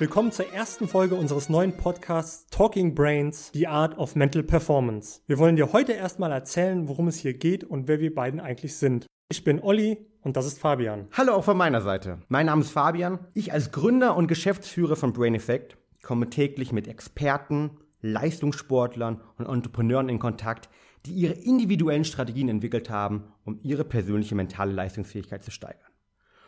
Willkommen zur ersten Folge unseres neuen Podcasts Talking Brains, The Art of Mental Performance. Wir wollen dir heute erstmal erzählen, worum es hier geht und wer wir beiden eigentlich sind. Ich bin Olli und das ist Fabian. Hallo auch von meiner Seite. Mein Name ist Fabian. Ich als Gründer und Geschäftsführer von Brain Effect komme täglich mit Experten, Leistungssportlern und Entrepreneuren in Kontakt, die ihre individuellen Strategien entwickelt haben, um ihre persönliche mentale Leistungsfähigkeit zu steigern.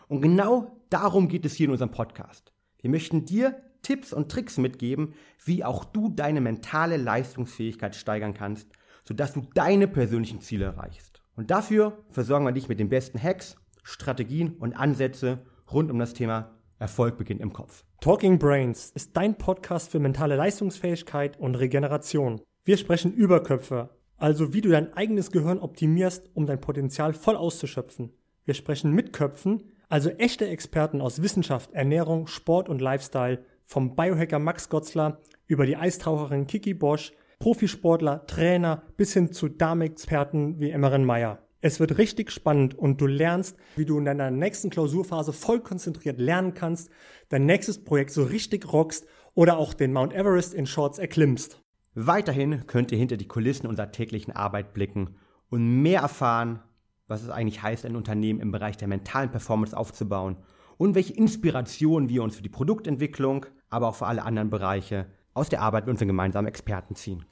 Und genau darum geht es hier in unserem Podcast. Wir möchten dir Tipps und Tricks mitgeben, wie auch du deine mentale Leistungsfähigkeit steigern kannst, sodass du deine persönlichen Ziele erreichst. Und dafür versorgen wir dich mit den besten Hacks, Strategien und Ansätze rund um das Thema Erfolg beginnt im Kopf. Talking Brains ist dein Podcast für mentale Leistungsfähigkeit und Regeneration. Wir sprechen über Köpfe, also wie du dein eigenes Gehirn optimierst, um dein Potenzial voll auszuschöpfen. Wir sprechen mit Köpfen, also echte Experten aus Wissenschaft, Ernährung, Sport und Lifestyle, vom Biohacker Max Gotzler über die Eistaucherin Kiki Bosch, Profisportler, Trainer bis hin zu Darmexperten wie Emmerin Meyer. Es wird richtig spannend und du lernst, wie du in deiner nächsten Klausurphase voll konzentriert lernen kannst, dein nächstes Projekt so richtig rockst oder auch den Mount Everest in Shorts erklimmst. Weiterhin könnt ihr hinter die Kulissen unserer täglichen Arbeit blicken und mehr erfahren, was es eigentlich heißt, ein Unternehmen im Bereich der mentalen Performance aufzubauen und welche Inspirationen wir uns für die Produktentwicklung, aber auch für alle anderen Bereiche aus der Arbeit mit unseren gemeinsamen Experten ziehen.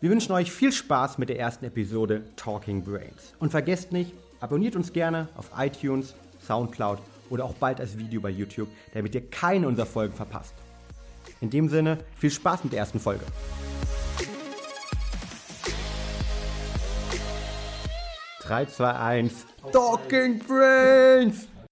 Wir wünschen euch viel Spaß mit der ersten Episode Talking Brains. Und vergesst nicht, abonniert uns gerne auf iTunes, Soundcloud oder auch bald als Video bei YouTube, damit ihr keine unserer Folgen verpasst. In dem Sinne, viel Spaß mit der ersten Folge. 3, 2, 1. Talking Brains!